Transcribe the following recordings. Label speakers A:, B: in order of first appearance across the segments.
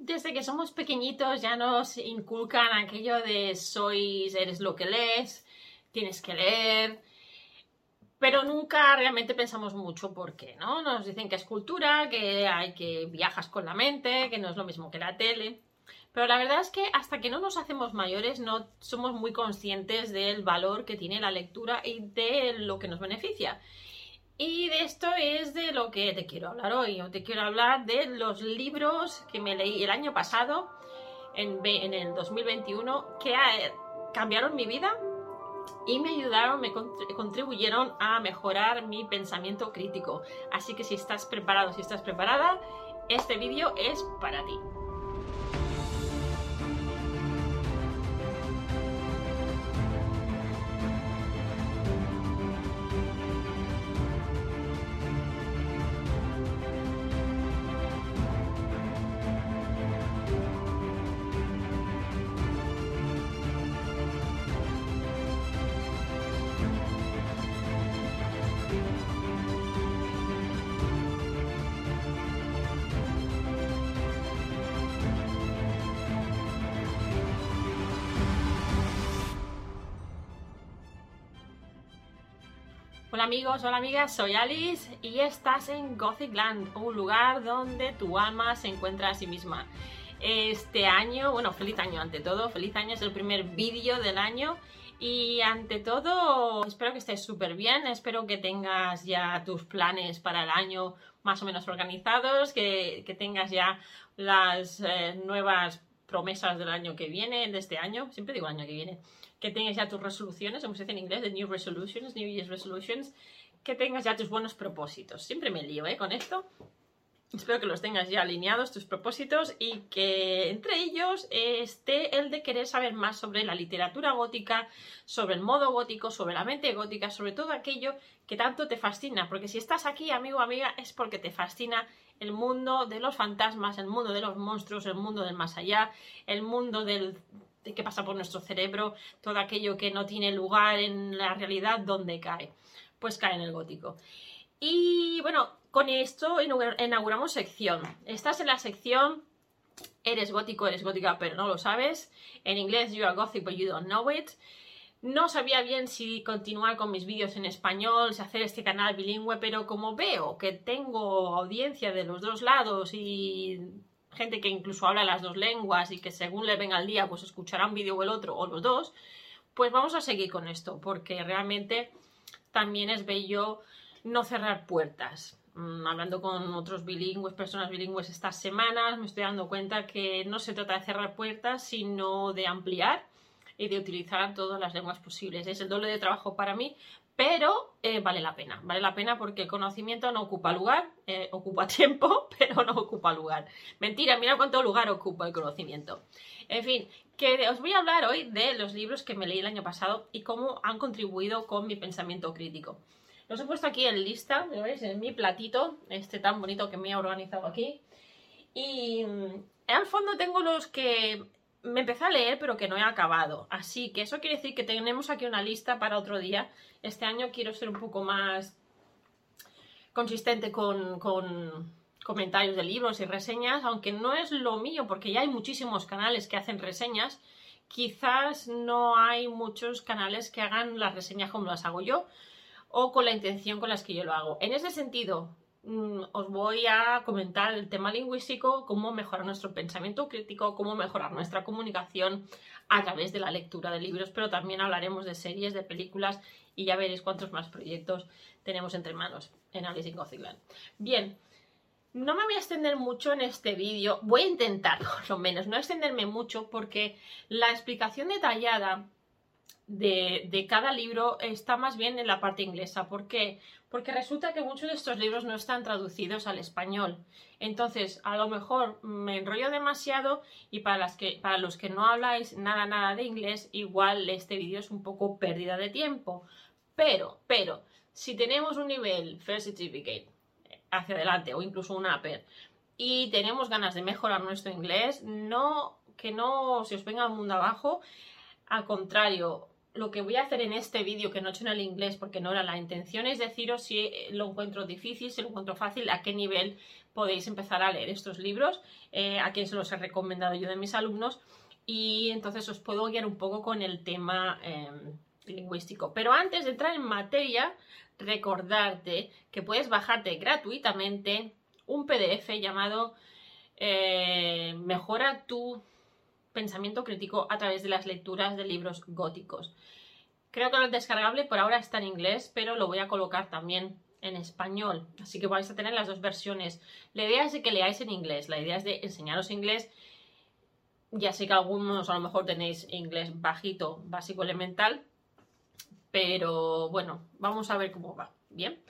A: desde que somos pequeñitos ya nos inculcan aquello de sois, eres lo que lees, tienes que leer, pero nunca realmente pensamos mucho por qué, ¿no? Nos dicen que es cultura, que hay que viajas con la mente, que no es lo mismo que la tele. Pero la verdad es que hasta que no nos hacemos mayores no somos muy conscientes del valor que tiene la lectura y de lo que nos beneficia. Y de esto es de lo que te quiero hablar hoy. Te quiero hablar de los libros que me leí el año pasado, en, el 2021, que cambiaron mi vida y me ayudaron, me contribuyeron a mejorar mi pensamiento crítico. Así que si estás preparado, si estás preparada, este vídeo es para ti. Hola amigos, hola amigas, soy Alice y estás en Gothic Land, un lugar donde tu alma se encuentra a sí misma. Este año, bueno, feliz año ante todo, feliz año, es el primer vídeo del año. Y ante todo espero que estés súper bien, espero que tengas ya tus planes para el año más o menos organizados, que, tengas ya las eh, nuevas promesas del año que viene, de este año, siempre digo año que viene, que tengas ya tus resoluciones, como se dice en inglés, de New Resolutions, New Year's Resolutions, que tengas ya tus buenos propósitos. Siempre me lío ¿eh? con esto. Espero que los tengas ya alineados, tus propósitos, y que entre ellos esté el de querer saber más sobre la literatura gótica, sobre el modo gótico, sobre la mente gótica, sobre todo aquello que tanto te fascina. Porque si estás aquí, amigo o amiga, es porque te fascina el mundo de los fantasmas, el mundo de los monstruos, el mundo del más allá, el mundo del qué pasa por nuestro cerebro, todo aquello que no tiene lugar en la realidad, ¿dónde cae? Pues cae en el gótico. Y bueno, con esto inauguramos sección. Estás en la sección Eres gótico, eres gótica, pero no lo sabes. En inglés, you are gothic, but you don't know it. No sabía bien si continuar con mis vídeos en español, si hacer este canal bilingüe, pero como veo que tengo audiencia de los dos lados y gente que incluso habla las dos lenguas y que según le venga el día, pues escuchará un vídeo o el otro, o los dos, pues vamos a seguir con esto, porque realmente también es bello no cerrar puertas. Mm, hablando con otros bilingües, personas bilingües estas semanas, me estoy dando cuenta que no se trata de cerrar puertas, sino de ampliar y de utilizar todas las lenguas posibles. Es el doble de trabajo para mí, pero eh, vale la pena, vale la pena porque el conocimiento no ocupa lugar, eh, ocupa tiempo, pero no ocupa lugar. Mentira, mira cuánto lugar ocupa el conocimiento. En fin, que os voy a hablar hoy de los libros que me leí el año pasado y cómo han contribuido con mi pensamiento crítico. Los he puesto aquí en lista, ¿lo veis? En mi platito, este tan bonito que me he organizado aquí. Y mm, al fondo tengo los que me empecé a leer pero que no he acabado. Así que eso quiere decir que tenemos aquí una lista para otro día. Este año quiero ser un poco más consistente con, con, comentarios de libros y reseñas, aunque no es lo mío porque ya hay muchísimos canales que hacen reseñas. Quizás no hay muchos canales que hagan las reseñas como las hago yo o con la intención con las que yo lo hago. En ese sentido, Mm, os voy a comentar el tema lingüístico, cómo mejorar nuestro pensamiento crítico, cómo mejorar nuestra comunicación a través de la lectura de libros, pero también hablaremos de series, de películas y ya veréis cuántos más proyectos tenemos entre manos en Alice in Gothicland. Bien, no me voy a extender mucho en este vídeo, voy a intentar por lo menos no extenderme mucho porque la explicación detallada de, cada libro está más bien en la parte inglesa. ¿Por qué? Porque resulta que muchos de estos libros no están traducidos al español. Entonces, a lo mejor me enrollo demasiado y para, las que, para los que no habláis nada, nada de inglés, igual este vídeo es un poco pérdida de tiempo. Pero, pero, si tenemos un nivel First Certificate hacia adelante o incluso un upper y tenemos ganas de mejorar nuestro inglés, no que no se os venga el mundo abajo, al contrario, lo que voy a hacer en este vídeo que no he hecho en el inglés porque no era la intención es deciros si lo encuentro difícil, si lo encuentro fácil, a qué nivel podéis empezar a leer estos libros, eh, a quien se los he recomendado yo de mis alumnos, y entonces os puedo guiar un poco con el tema em, lingüístico. Pero antes de entrar en materia, recordarte que puedes bajarte gratuitamente un PDF llamado eh, Mejora tu pensamiento crítico a través de las lecturas de libros góticos. Creo que lo descargable por ahora está en inglés, pero lo voy a colocar también en español. Así que vais a tener las dos versiones. La idea es de que leáis en inglés, la idea es de enseñaros inglés. Ya sé que algunos a lo mejor tenéis inglés bajito, básico, elemental, pero bueno, vamos a ver cómo va. Bien.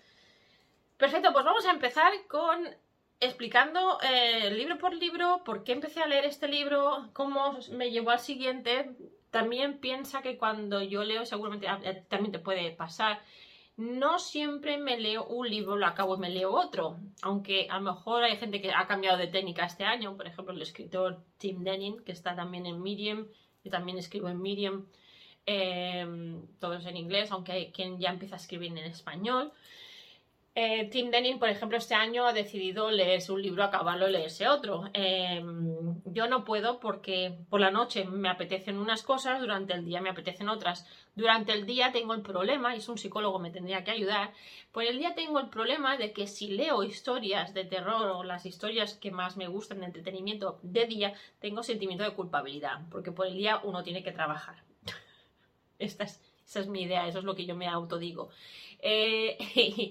A: Perfecto, pues vamos a empezar con explicando eh, libro por libro por qué empecé a leer este libro, cómo me llevó al siguiente. También piensa que cuando yo leo, seguramente ah, eh, también te puede pasar, no siempre me leo un libro, lo acabo y me leo otro. Aunque a lo mejor hay gente que ha cambiado de técnica este año, por ejemplo, el escritor Tim Denning, que está también en Medium, y también escribo en Medium, eh, todos en inglés, aunque hay quien ya empieza a escribir en español. Eh, Tim Denning, por ejemplo, este año ha decidido leerse un libro, acabarlo y leerse otro. Em, yo no puedo porque por la noche me apetecen unas cosas, durante el día me apetecen otras. Durante el día tengo el problema, y es un psicólogo me tendría que ayudar, por el día tengo el problema de que si leo historias de terror o las historias que más me gustan de entretenimiento de día, tengo sentimiento de culpabilidad, porque por el día uno tiene que trabajar. Esta es, esa es mi idea, eso es lo que yo me autodigo. Eh,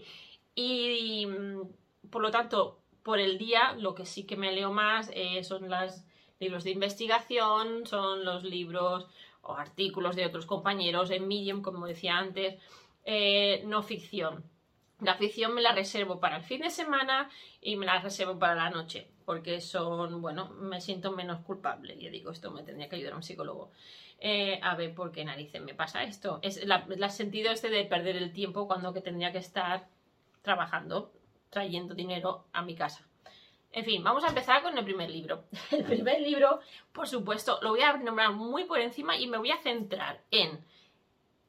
A: Y mm, por lo tanto, por el día, lo que sí que me leo más eh, son los libros de investigación, son los libros o artículos de otros compañeros en Medium, como decía antes, eh, no ficción. La ficción me la reservo para el fin de semana y me la reservo para la noche, porque son, bueno, me siento menos culpable. Y digo, esto me tendría que ayudar a un psicólogo. Eh, a ver por qué narices me pasa esto. Es el sentido este de perder el tiempo cuando que tendría que estar trabajando, trayendo dinero a mi casa. En fin, vamos a empezar con el primer libro. El primer libro, por supuesto, lo voy a nombrar muy por encima y me voy a centrar en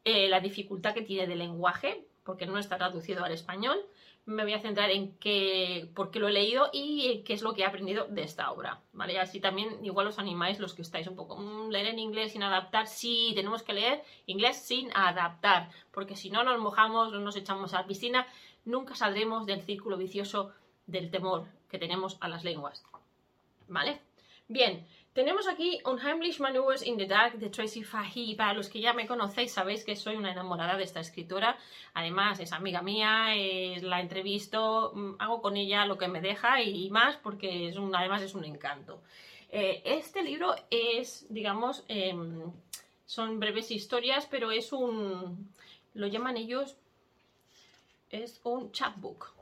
A: eh, la dificultad que tiene de lenguaje, porque no está traducido al español. Me voy a centrar en qué, por qué lo he leído y qué es lo que he aprendido de esta obra, ¿vale? Así también igual os animáis los que estáis un poco, mm, leer en inglés sin adaptar, sí, tenemos que leer inglés sin adaptar, porque si no nos mojamos, no nos echamos a la piscina, nunca saldremos del círculo vicioso del temor que tenemos a las lenguas. ¿Vale? Bien, tenemos aquí Unheimlich Maneuvers in the Dark de Tracy Fahey. Para los que ya me conocéis, sabéis que soy una enamorada de esta escritora. Además, es amiga mía, la entrevisto, mm, hago con ella lo que me deja y más porque además es un encanto. Eh, este libro es, digamos, em, son breves historias, pero es un, lo llaman ellos es un chapbook.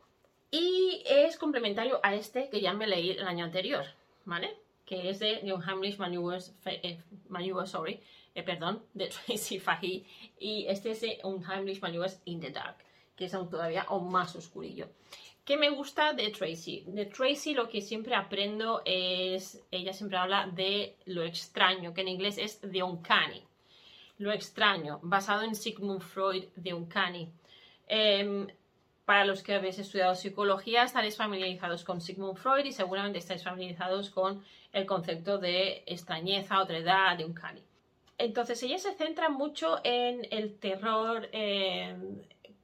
A: Y es complementario a este que ya me leí el año anterior, ¿vale? Que es de New Hamlish Maneuvers, eh, sorry, eh, perdón, de Tracy Fahey. Y este es de Unheimlich Maneuvers in the Dark, que es todavía aún más oscurillo. ¿Qué me gusta de Tracy? De Tracy lo que siempre aprendo es, ella siempre habla de lo extraño, que en inglés es the uncanny. Lo extraño, basado en Sigmund Freud, the uncanny. Em, para los que habéis estudiado psicología, estaréis familiarizados con Sigmund Freud y seguramente estáis familiarizados con el concepto de extrañeza, otredad, de un cani. Entonces, ella se centra mucho en el terror em,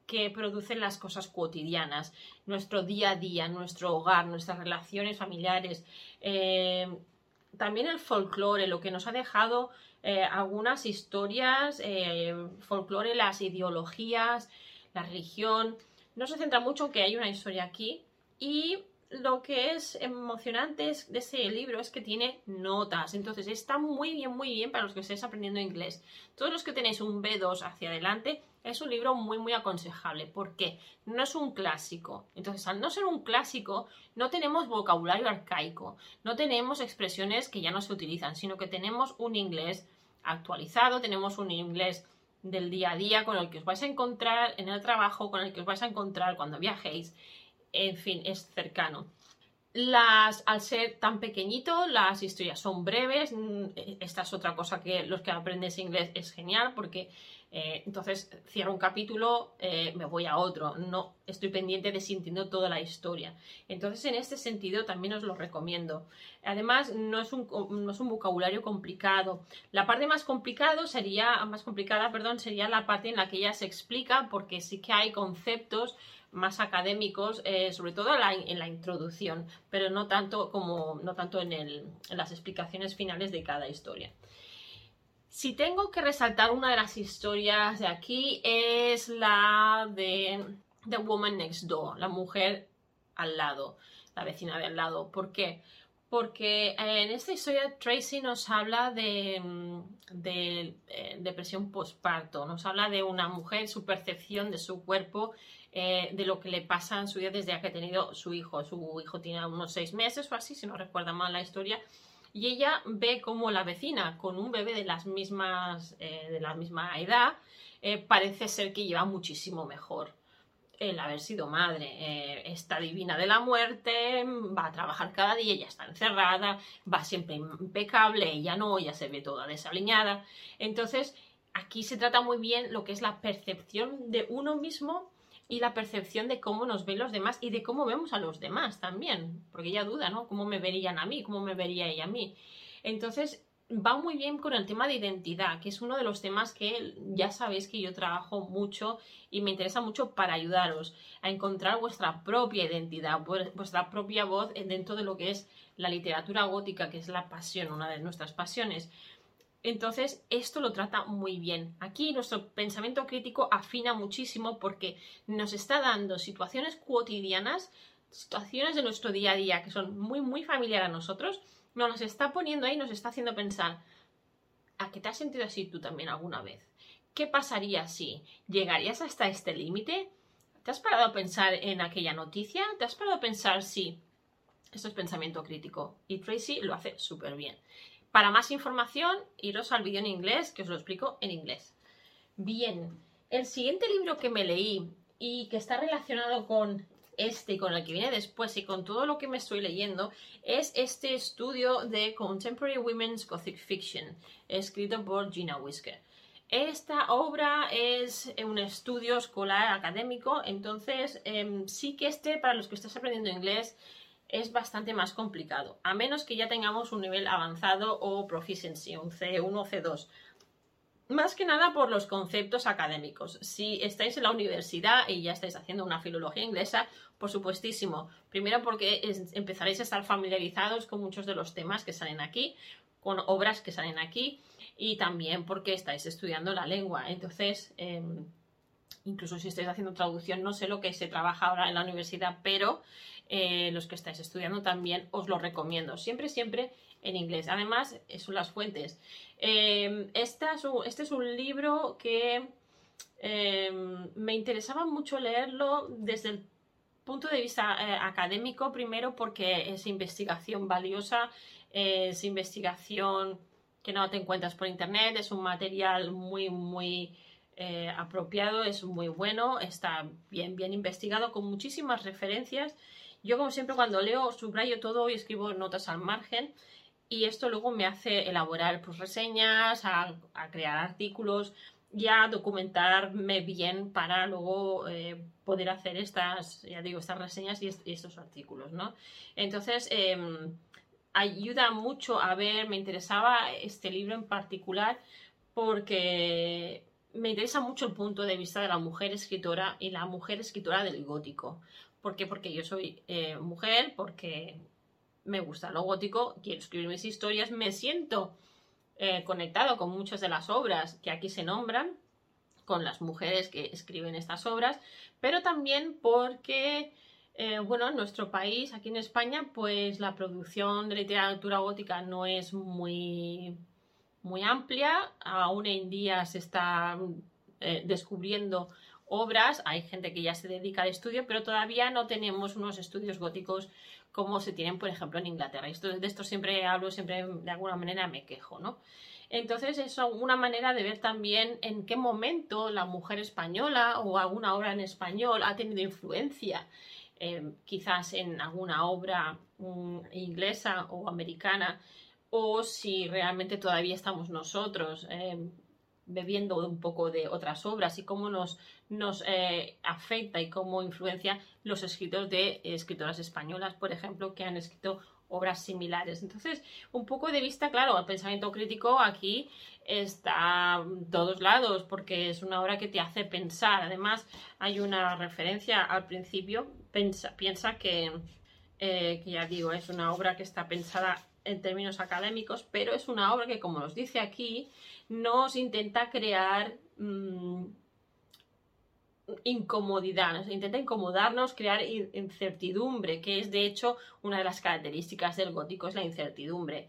A: que producen las cosas cotidianas, nuestro día a día, nuestro hogar, nuestras relaciones familiares, em, también el folclore, lo que nos ha dejado eh, algunas historias, folclore, las ideologías, la religión. No se centra mucho en que hay una historia aquí y lo que es emocionante de ese libro es que tiene notas. Entonces está muy bien, muy bien para los que estéis aprendiendo inglés. Todos los que tenéis un B2 hacia adelante, es un libro muy, muy aconsejable. ¿Por qué? No es un clásico. Entonces, al no ser un clásico, no tenemos vocabulario arcaico, no tenemos expresiones que ya no se utilizan, sino que tenemos un inglés actualizado, tenemos un inglés del día a día con el que os vais a encontrar en el trabajo, con el que os vais a encontrar cuando viajéis. En fin, es cercano. Las, al ser tan pequeñito, las historias son breves. Mm, esta es otra cosa que los que aprendes inglés es genial porque Eh, entonces cierro un capítulo, eh, me voy a otro, no estoy pendiente de sintiendo toda la historia. Entonces en este sentido también os lo recomiendo. Además no es un, no es un vocabulario complicado. La parte más complicado sería, más complicada, perdón, sería la parte en la que ella se explica porque sí que hay conceptos más académicos, eh, sobre todo en la, introducción, pero no tanto como no tanto en las explicaciones finales de cada historia. Si tengo que resaltar una de las historias de aquí es la de The Woman Next Door, la mujer al lado, la vecina de al lado. ¿Por qué? Porque en esta historia Tracy nos habla de, de eh, depresión postparto, nos habla de una mujer, su percepción de su cuerpo, eh, de lo que le pasa en su vida desde que ha tenido su hijo. Su hijo tiene unos seis meses o así, si no recuerda mal la historia, y ella ve como la vecina con un bebé de las mismas eh, de la misma edad eh, parece ser que lleva muchísimo mejor el haber sido madre. Eh, está divina de la muerte, va a trabajar cada día, ella está encerrada, va siempre impecable, ella no, ella se ve toda desaliñada. Entonces, aquí se trata muy bien lo que es la percepción de uno mismo y la percepción de cómo nos ven los demás y de cómo vemos a los demás también, porque ella duda, ¿no? ¿Cómo me verían a mí? ¿Cómo me vería ella a mí? Entonces, va muy bien con el tema de identidad, que es uno de los temas que ya sabéis que yo trabajo mucho y me interesa mucho para ayudaros a encontrar vuestra propia identidad, vuestra propia voz dentro de lo que es la literatura gótica, que es la pasión, una de nuestras pasiones. Entonces, esto lo trata muy bien. Aquí nuestro pensamiento crítico afina muchísimo porque nos está dando situaciones cotidianas, situaciones de nuestro día a día que son muy, muy familiares a nosotros, nos está poniendo ahí, nos está haciendo pensar, ¿a qué te has sentido así tú también alguna vez? ¿Qué pasaría si llegarías hasta este límite? ¿Te has parado a pensar en aquella noticia? ¿Te has parado a pensar si... Esto es pensamiento crítico y Tracy lo hace súper bien. Para más información, iros al vídeo en inglés, que os lo explico en inglés. Bien, el siguiente libro que me leí y que está relacionado con este y con el que viene después y con todo lo que me estoy leyendo es este estudio de Contemporary Women's Gothic Fiction, escrito por Gina Whisker. Esta obra es un estudio escolar académico, entonces em, sí que este, para los que estáis aprendiendo inglés, es bastante más complicado, a menos que ya tengamos un nivel avanzado o proficiency, un C1 o C2. Más que nada por los conceptos académicos. Si estáis en la universidad y ya estáis haciendo una filología inglesa, por supuestísimo. Primero porque empezaréis a estar familiarizados con muchos de los temas que salen aquí, con obras que salen aquí y también porque estáis estudiando la lengua. Entonces, em, incluso si estáis haciendo traducción, no sé lo que se trabaja ahora en la universidad, pero eh, los que estáis estudiando también os lo recomiendo. Siempre, siempre en inglés. Además, son las fuentes. Eh, este es un libro que eh, me interesaba mucho leerlo desde el punto de vista académico, primero porque es investigación valiosa, es investigación que no te encuentras por internet, es un material muy, muy apropiado, es muy bueno, está bien, bien investigado, con muchísimas referencias yo, como siempre, cuando leo, subrayo todo y escribo notas al margen. Y esto luego me hace elaborar pues, reseñas, a, crear artículos y a documentarme bien para luego eh, poder hacer estas, ya digo, estas reseñas y, estos artículos, ¿no? Entonces, em, ayuda mucho a ver, me interesaba este libro en particular porque me interesa mucho el punto de vista de la mujer escritora y la mujer escritora del gótico. ¿Por qué? Porque yo soy eh, mujer, porque me gusta lo gótico, quiero escribir mis historias, me siento eh, conectado con muchas de las obras que aquí se nombran, con las mujeres que escriben estas obras, pero también porque, eh, bueno, en nuestro país, aquí en España, pues la producción de literatura gótica no es muy, muy amplia, aún en día se está descubriendo obras, hay gente que ya se dedica al estudio, pero todavía no tenemos unos estudios góticos como se tienen, por ejemplo, en Inglaterra. De esto siempre hablo, siempre de alguna manera me quejo, ¿no? Entonces es una manera de ver también en qué momento la mujer española o alguna obra en español ha tenido influencia, eh, quizás en alguna obra mm, inglesa o americana, o si realmente todavía estamos nosotros. Eh, bebiendo un poco de otras obras y cómo nos, nos eh, afecta y cómo influencia los escritos de escritoras españolas, por ejemplo, que han escrito obras similares. Entonces, un poco de vista, claro, el pensamiento crítico aquí está en todos lados porque es una obra que te hace pensar. Además, hay una referencia al principio, piensa, que, eh, que ya digo, es una obra que está pensada en términos académicos, pero es una obra que, como nos dice aquí, nos intenta crear mm, incomodidad, intenta incomodarnos, crear incertidumbre, que es de hecho una de las características del gótico, es la incertidumbre,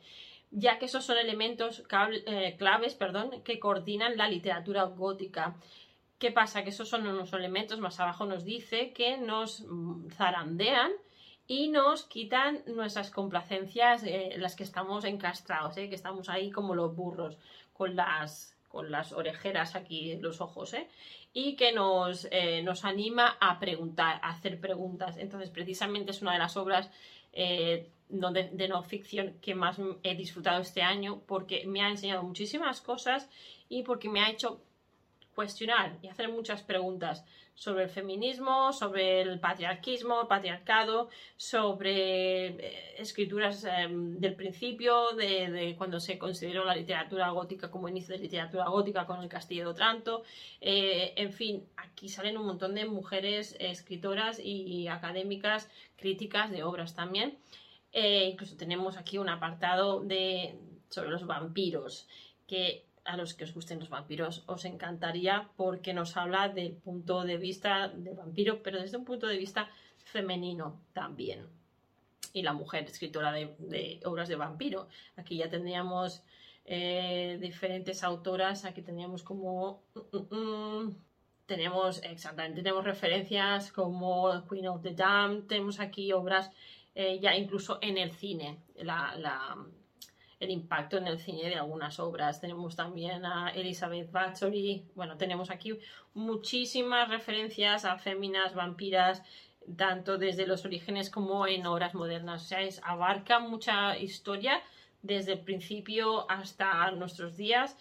A: ya que esos son elementos eh, claves perdón, que coordinan la literatura gótica. ¿Qué pasa? Que esos son unos elementos, más abajo nos dice, que nos mm, zarandean y nos quitan nuestras complacencias, eh, las que estamos encastrados, eh, que estamos ahí como los burros, con las, con las orejeras aquí los ojos, ¿eh? y que nos, eh, nos, anima a preguntar, a hacer preguntas. Entonces, precisamente es una de las obras de, de no ficción que más he disfrutado este año porque me ha enseñado muchísimas cosas y porque me ha hecho cuestionar y hacer muchas preguntas sobre el feminismo, sobre el patriarquismo, el patriarcado, sobre eh, escrituras em, del principio, de, cuando se consideró la literatura gótica como inicio de literatura gótica con el Castillo de Otranto. Eh, en fin, aquí salen un montón de mujeres escritoras y académicas críticas de obras también. Eh, incluso tenemos aquí un apartado de, sobre los vampiros, que a los que os gusten los vampiros. Os encantaría porque nos habla del punto de vista de vampiro, pero desde un punto de vista femenino también. Y la mujer escritora de, obras de vampiro. Aquí ya tendríamos eh, diferentes autoras, aquí teníamos como... Mm, mm, mm, tenemos, exactamente, tenemos referencias como Queen of the Damned, tenemos aquí obras eh, ya incluso en el cine, la el impacto en el cine de algunas obras. Tenemos también a Elizabeth Bathory, bueno, tenemos aquí muchísimas referencias a féminas, vampiras, tanto desde los orígenes como en obras modernas. O sea, es, abarca mucha historia desde el principio hasta nuestros días,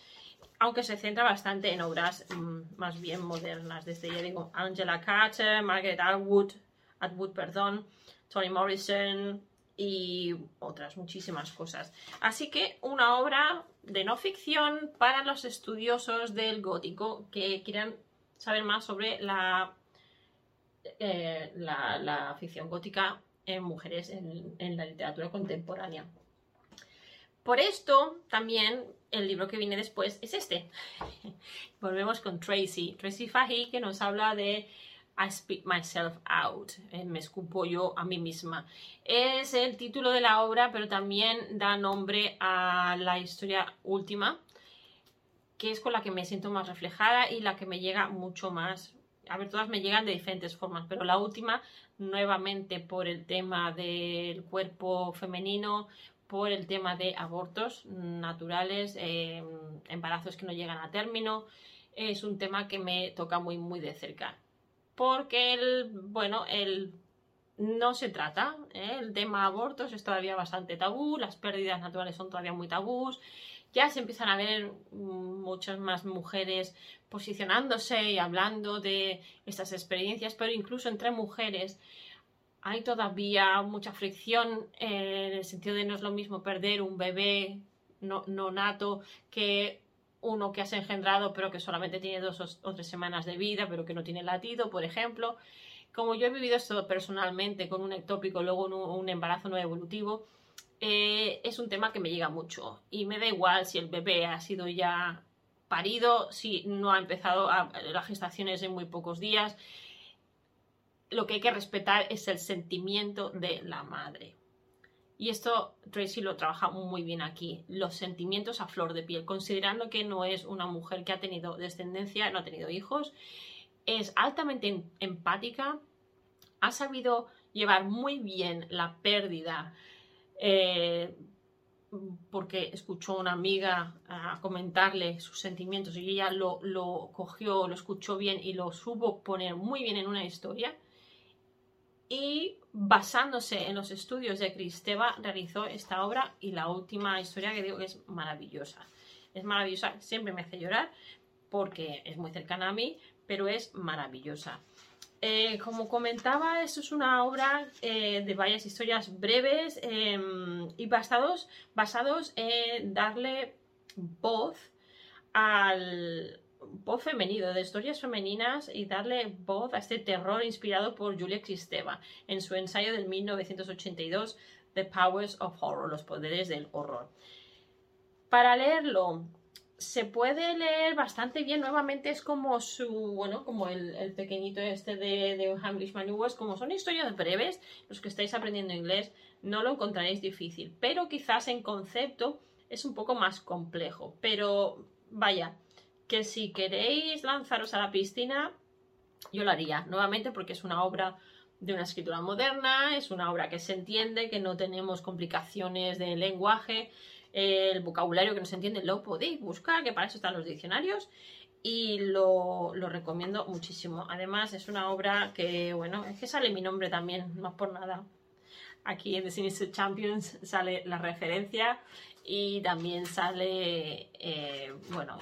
A: aunque se centra bastante en obras mm, más bien modernas, desde, ya digo, Angela Carter, Margaret Atwood, Atwood, perdón, Toni Morrison, y otras muchísimas cosas. Así que una obra de no ficción para los estudiosos del gótico que quieran saber más sobre la, eh, la, ficción gótica en mujeres en, la literatura contemporánea. Por esto, también el libro que viene después es este. Volvemos con Tracy, Tracy Fahey, que nos habla de I Speak Myself Out, eh, me escupo yo a mí misma. Es el título de la obra, pero también da nombre a la historia última, que es con la que me siento más reflejada y la que me llega mucho más. A ver, todas me llegan de diferentes formas, pero la última, nuevamente por el tema del cuerpo femenino, por el tema de abortos naturales, em, embarazos que no llegan a término, es un tema que me toca muy, muy de cerca porque el, bueno, el no se trata. ¿eh? El tema abortos es todavía bastante tabú, las pérdidas naturales son todavía muy tabús. Ya se empiezan a ver muchas más mujeres posicionándose y hablando de estas experiencias, pero incluso entre mujeres hay todavía mucha fricción en el sentido de no es lo mismo perder un bebé no, no nato que uno que has engendrado pero que solamente tiene dos o tres semanas de vida pero que no tiene latido, por ejemplo. Como yo he vivido esto personalmente con un ectópico, luego un, embarazo no evolutivo, eh, es un tema que me llega mucho y me da igual si el bebé ha sido ya parido, si no ha empezado a, la gestación es en muy pocos días. Lo que hay que respetar es el sentimiento de la madre. Y esto Tracy lo trabaja muy bien aquí, los sentimientos a flor de piel, considerando que no es una mujer que ha tenido descendencia, no ha tenido hijos, es altamente em-, empática, ha sabido llevar muy bien la pérdida, eh, porque escuchó a una amiga a comentarle sus sentimientos y ella lo, lo cogió, lo escuchó bien y lo supo poner muy bien en una historia. Y basándose en los estudios de Cristeva realizó esta obra y la última historia que digo que es maravillosa. Es maravillosa, siempre me hace llorar, porque es muy cercana a mí, pero es maravillosa. Eh, como comentaba, esto es una obra eh, de varias historias breves em, y basados, basados en darle voz al voz femenino, de historias femeninas y darle voz a este terror inspirado por Julia Kristeva en su ensayo del 1982 The Powers of Horror, los poderes del horror. Para leerlo, se puede leer bastante bien. Nuevamente es como su, bueno, como el, pequeñito este de, de English Manuals, como son historias breves, los que estáis aprendiendo inglés no lo encontraréis difícil, pero quizás en concepto es un poco más complejo. Pero vaya, que si queréis lanzaros a la piscina, yo lo haría, nuevamente porque es una obra de una escritura moderna, es una obra que se entiende, que no tenemos complicaciones de lenguaje, el vocabulario que no se entiende lo podéis buscar, que para eso están los diccionarios y lo, recomiendo muchísimo. Además es una obra que, bueno, es que sale mi nombre también, más por nada. Aquí en The Sinister Champions sale la referencia y también sale, eh, bueno,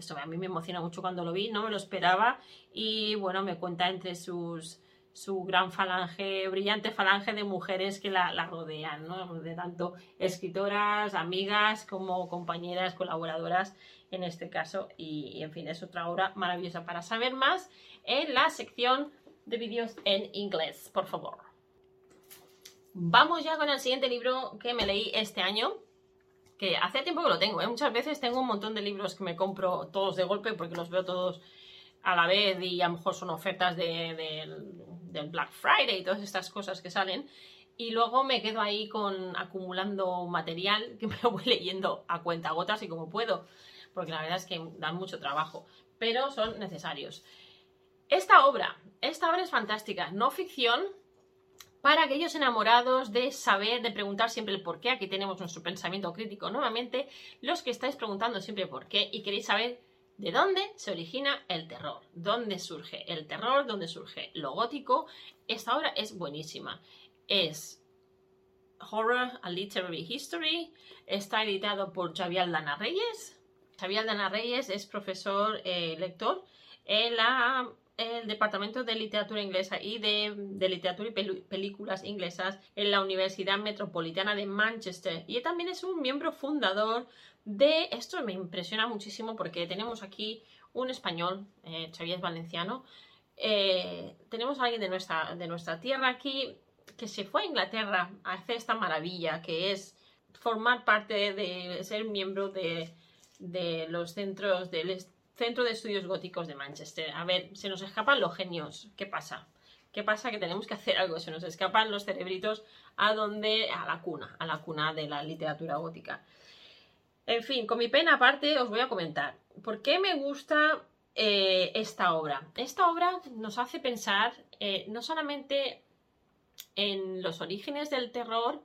A: esto a mí me emociona mucho cuando lo vi, no me lo esperaba y bueno, me cuenta entre sus su gran falange, brillante falange de mujeres que la, rodean, ¿no? de tanto escritoras, amigas como compañeras, colaboradoras en este caso. Y, en fin, es otra obra maravillosa para saber más en la sección de vídeos en inglés, por favor. Vamos ya con el siguiente libro que me leí este año, que hace tiempo que lo tengo, ¿eh? muchas veces tengo un montón de libros que me compro todos de golpe porque los veo todos a la vez y a lo mejor son ofertas del Black Friday y todas estas cosas que salen. Y luego me quedo ahí con acumulando material que me lo voy leyendo a cuenta gotas y como puedo, porque la verdad es que dan mucho trabajo, pero son necesarios. Esta obra, esta obra es fantástica, no ficción, para aquellos enamorados de saber, de preguntar siempre el por qué, aquí tenemos nuestro pensamiento crítico nuevamente, los que estáis preguntando siempre por qué y queréis saber ¿De dónde se origina el terror? ¿Dónde surge el terror? ¿Dónde surge lo gótico? Esta obra es buenísima. Es Horror, a Literary History. Está editado por Xavier Dana Reyes. Xavier Dana Reyes es profesor eh, lector en la el Departamento de Literatura Inglesa y de, Literatura y Películas Inglesas en la Universidad Metropolitana de Manchester. Y también es un miembro fundador de... Esto me impresiona muchísimo porque tenemos aquí un español, eh, Xavier Valenciano. Eh, tenemos a alguien de nuestra, de nuestra tierra aquí que se fue a Inglaterra a hacer esta maravilla que es formar parte de ser miembro de, de los centros del Centro de Estudios Góticos de Manchester. A ver, se nos escapan los genios. ¿Qué pasa? ¿Qué pasa? Que tenemos que hacer algo. Se nos escapan los cerebritos a donde, a la cuna, a la cuna de la literatura gótica. En fin, con mi pena aparte os voy a comentar. ¿Por qué me gusta eh, esta obra? Esta obra nos hace pensar eh, no solamente en los orígenes del terror,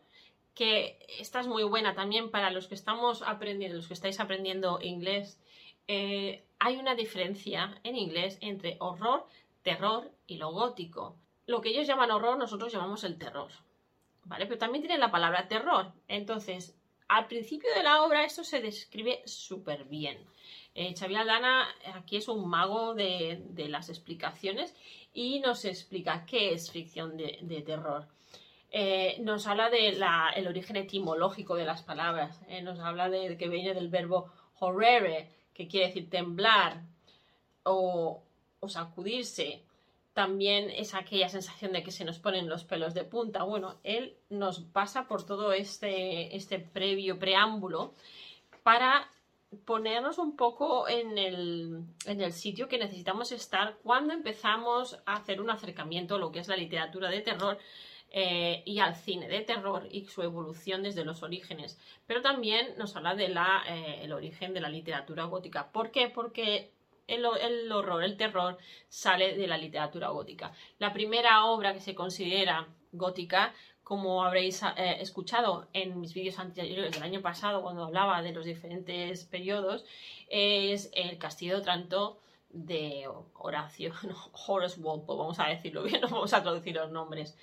A: que esta es muy buena también para los que estamos aprendiendo, los que estáis aprendiendo inglés eh, hay una diferencia en inglés entre horror, terror y lo gótico. Lo que ellos llaman horror, nosotros llamamos el terror. ¿Vale? Pero también tiene la palabra terror. Entonces, al principio de la obra esto se describe súper bien. Eh, Xavier Aldana aquí es un mago de, las explicaciones y nos explica qué es ficción de, terror. Eh, nos habla del origen etimológico de las palabras, eh, nos habla de que viene del verbo horrere, que quiere decir temblar o, sacudirse, también es aquella sensación de que se nos ponen los pelos de punta. Bueno, él nos pasa por todo este, este previo preámbulo para ponernos un poco en el, en el, sitio que necesitamos estar cuando empezamos a hacer un acercamiento a lo que es la literatura de terror eh, y al cine de terror y su evolución desde los orígenes. Pero también nos habla del eh, origen de la literatura gótica. ¿Por qué? Porque el, horror, el terror sale de la literatura gótica. La primera obra que se considera gótica como habréis eh, escuchado en mis vídeos anteriores del año pasado cuando hablaba de los diferentes periodos, es el Castillo de Otranto de Horacio, Horace Walpole, vamos a decirlo bien, no vamos a traducir los nombres.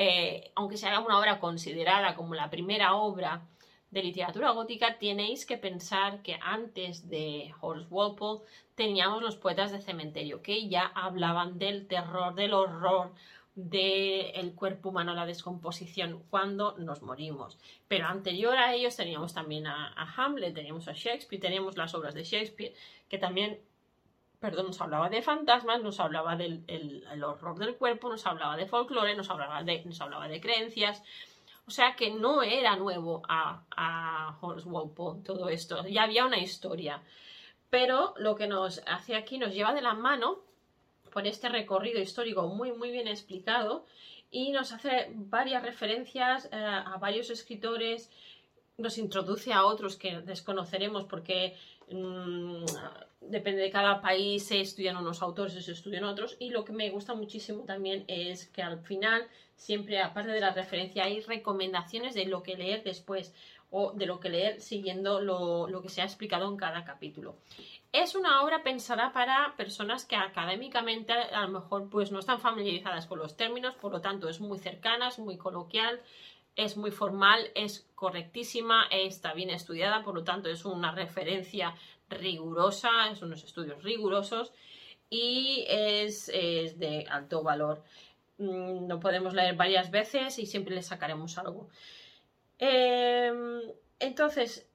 A: Eh, aunque se haga una obra considerada como la primera obra de literatura gótica, tenéis que pensar que antes de Horace Walpole teníamos los poetas de cementerio, que ya hablaban del terror, del horror, del cuerpo humano, la descomposición cuando nos morimos. Pero anterior a ellos teníamos también a, Hamlet, teníamos a Shakespeare, teníamos las obras de Shakespeare, que también, perdón, nos hablaba de fantasmas, nos hablaba del horror del cuerpo, nos hablaba de folclore, nos hablaba de, nos hablaba de creencias. O sea que no era nuevo a, a Walpole todo esto, ya había una historia. Pero lo que nos hace aquí nos lleva de la mano por este recorrido histórico muy, muy bien explicado y nos hace varias referencias eh, a varios escritores, nos introduce a otros que desconoceremos porque mm, depende de cada país, se estudian unos autores y se estudian otros. Y lo que me gusta muchísimo también es que al final, siempre aparte de la referencia, hay recomendaciones de lo que leer después o de lo que leer siguiendo lo, lo que se ha explicado en cada capítulo. Es una obra pensada para personas que académicamente a lo mejor pues no están familiarizadas con los términos, por lo tanto es muy cercana, es muy coloquial, es muy formal, es correctísima, está bien estudiada, por lo tanto es una referencia rigurosa, es unos estudios rigurosos y es, de alto valor. Mm, no podemos leer varias veces y siempre le sacaremos algo. Em, entonces,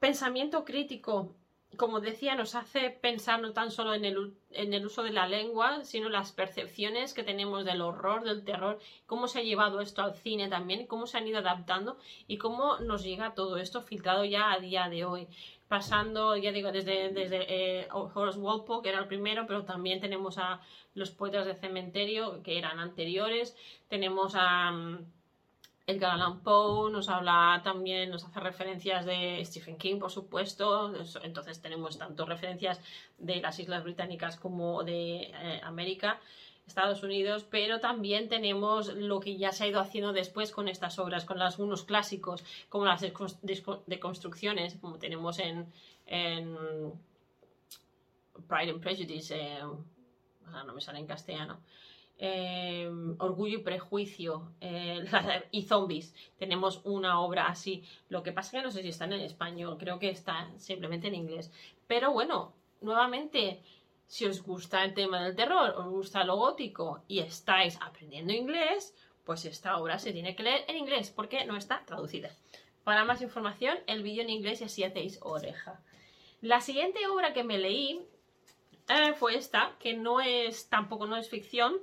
A: pensamiento crítico como decía, nos hace pensar no tan solo en el, en el, uso de la lengua, sino las percepciones que tenemos del horror, del terror, cómo se ha llevado esto al cine también, cómo se han ido adaptando y cómo nos llega todo esto filtrado ya a día de hoy. Pasando, ya digo, desde, desde eh, Horace Walpole, que era el primero, pero también tenemos a los poetas de cementerio, que eran anteriores, tenemos a... Mm, Edgar Allan Poe, nos habla también, nos hace referencias de Stephen King, por supuesto. Entonces tenemos tanto referencias de las Islas Británicas como de eh, América, Estados Unidos, pero también tenemos lo que ya se ha ido haciendo después con estas obras, con algunos clásicos, como las de construcciones, como tenemos en, Pride and Prejudice, eh, no me sale en castellano. Em, Orgullo y Prejuicio eh, y Zombies. Tenemos una obra así. Lo que pasa es que no sé si está en español, creo que está simplemente en inglés. Pero bueno, nuevamente, si os gusta el tema del terror, os gusta lo gótico y estáis aprendiendo inglés, pues esta obra se tiene que leer en inglés porque no está traducida. Para más información, el vídeo en inglés y así hacéis oreja. La siguiente obra que me leí eh, fue esta, que no es tampoco no es ficción,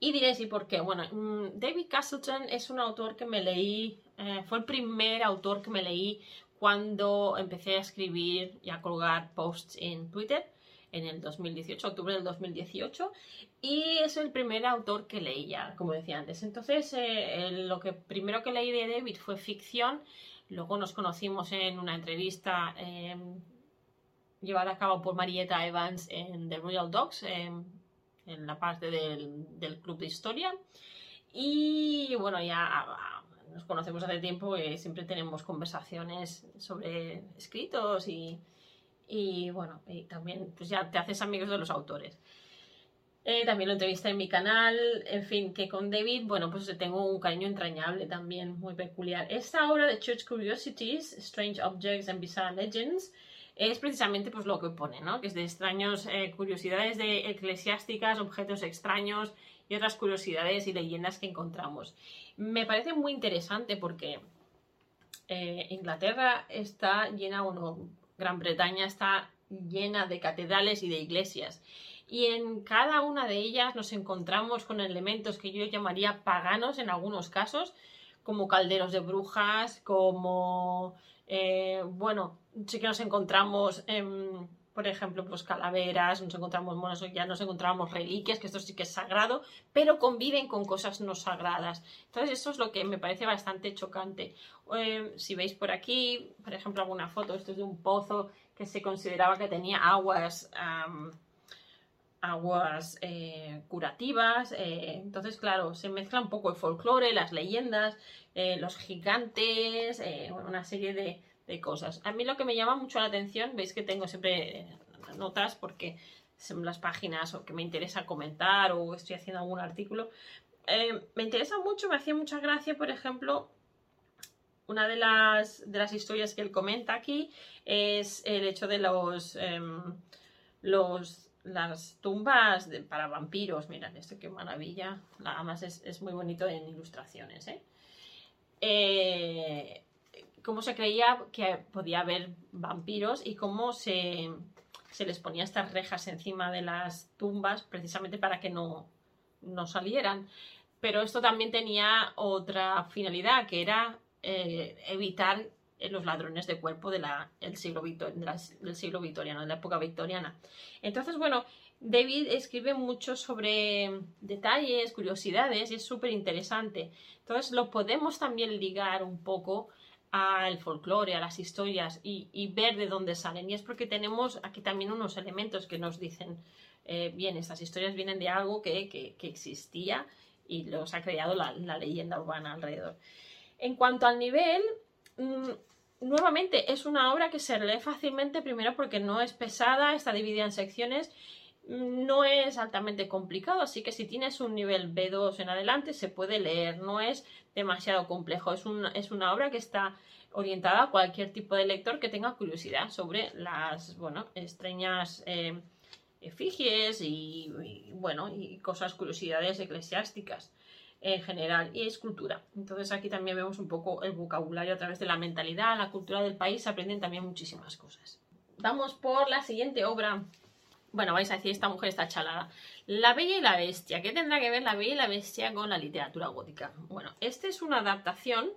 A: y diréis, ¿y por qué? Bueno, mm, David Castleton es un autor que me leí, eh, fue el primer autor que me leí cuando empecé a escribir y a colgar posts en Twitter en el 2018, octubre del 2018, y es el primer autor que leí ya, como decía antes. Entonces, eh, lo que primero que leí de David fue ficción, luego nos conocimos en una entrevista em, llevada a cabo por Marietta Evans en The Royal Dogs, em, en la parte del, club de historia. Y bueno, ya ah, nos conocemos hace tiempo y siempre tenemos conversaciones sobre escritos y, y bueno, y también pues ya te haces amigos de los autores. Eh, también lo entrevisté en mi canal, en fin, que con David, bueno, pues tengo un cariño entrañable también, muy peculiar. Esta obra de Church Curiosities, Strange Objects and Bizarre Legends, es precisamente pues lo que pone, ¿no? Que es de extraños, eh, curiosidades de eclesiásticas, objetos extraños y otras curiosidades y leyendas que encontramos. Me parece muy interesante porque eh, Inglaterra está llena, bueno, Gran Bretaña está llena de catedrales y de iglesias. Y en cada una de ellas nos encontramos con elementos que yo llamaría paganos en algunos casos, como calderos de brujas, como, eh, bueno, sí que nos encontramos, por ejemplo, pues calaveras, nos encontramos monos, ya nos encontramos reliquias, que esto sí que es sagrado, pero conviven con cosas no sagradas. Entonces eso es lo que me parece bastante chocante. Em, si veis por aquí, por ejemplo, alguna foto, esto es de un pozo que se consideraba que tenía aguas... aguas eh, curativas, eh, entonces claro, se mezcla un poco el folclore, las leyendas, eh, los gigantes, una serie de, cosas. A mí lo que me llama mucho la atención, veis que tengo siempre notas porque son las páginas o que me interesa comentar o estoy haciendo algún artículo. Me interesa mucho, me hacía mucha gracia, por ejemplo, una de las, de las historias que él comenta aquí es el hecho de los, em, los las tumbas para vampiros. Mirad esto, qué maravilla. Además es, es muy bonito en ilustraciones. ¿eh? ¿eh? cómo se creía que podía haber vampiros y cómo se, se, les ponía estas rejas encima de las tumbas precisamente para que no, no salieran. Pero esto también tenía otra finalidad, que era eh, evitar los ladrones de cuerpo de la, siglo, del siglo victoriano, de la época victoriana. Entonces, bueno, David escribe mucho sobre detalles, curiosidades y es súper interesante. Entonces lo podemos también ligar un poco al folclore, a las historias y, ver de dónde salen. Y es porque tenemos aquí también unos elementos que nos dicen, eh, bien, estas historias vienen de algo que, existía y los ha creado la, leyenda urbana alrededor. En cuanto al nivel, nuevamente es una obra que se lee fácilmente, primero porque no es pesada, está dividida en secciones, no es altamente complicado, así que si tienes un nivel B2 en adelante se puede leer, no es demasiado complejo, es, es una obra que está orientada a cualquier tipo de lector que tenga curiosidad sobre las, bueno, extrañas eh, efigies y, bueno, y cosas, curiosidades eclesiásticas en general y escultura. Entonces aquí también vemos un poco el vocabulario a través de la mentalidad, la cultura del país, se aprenden también muchísimas cosas. Vamos por la siguiente obra. Bueno, vais a decir, esta mujer está chalada. La Bella y la Bestia. ¿Qué tendrá que ver la Bella y la Bestia con la literatura gótica? Bueno, esta es una adaptación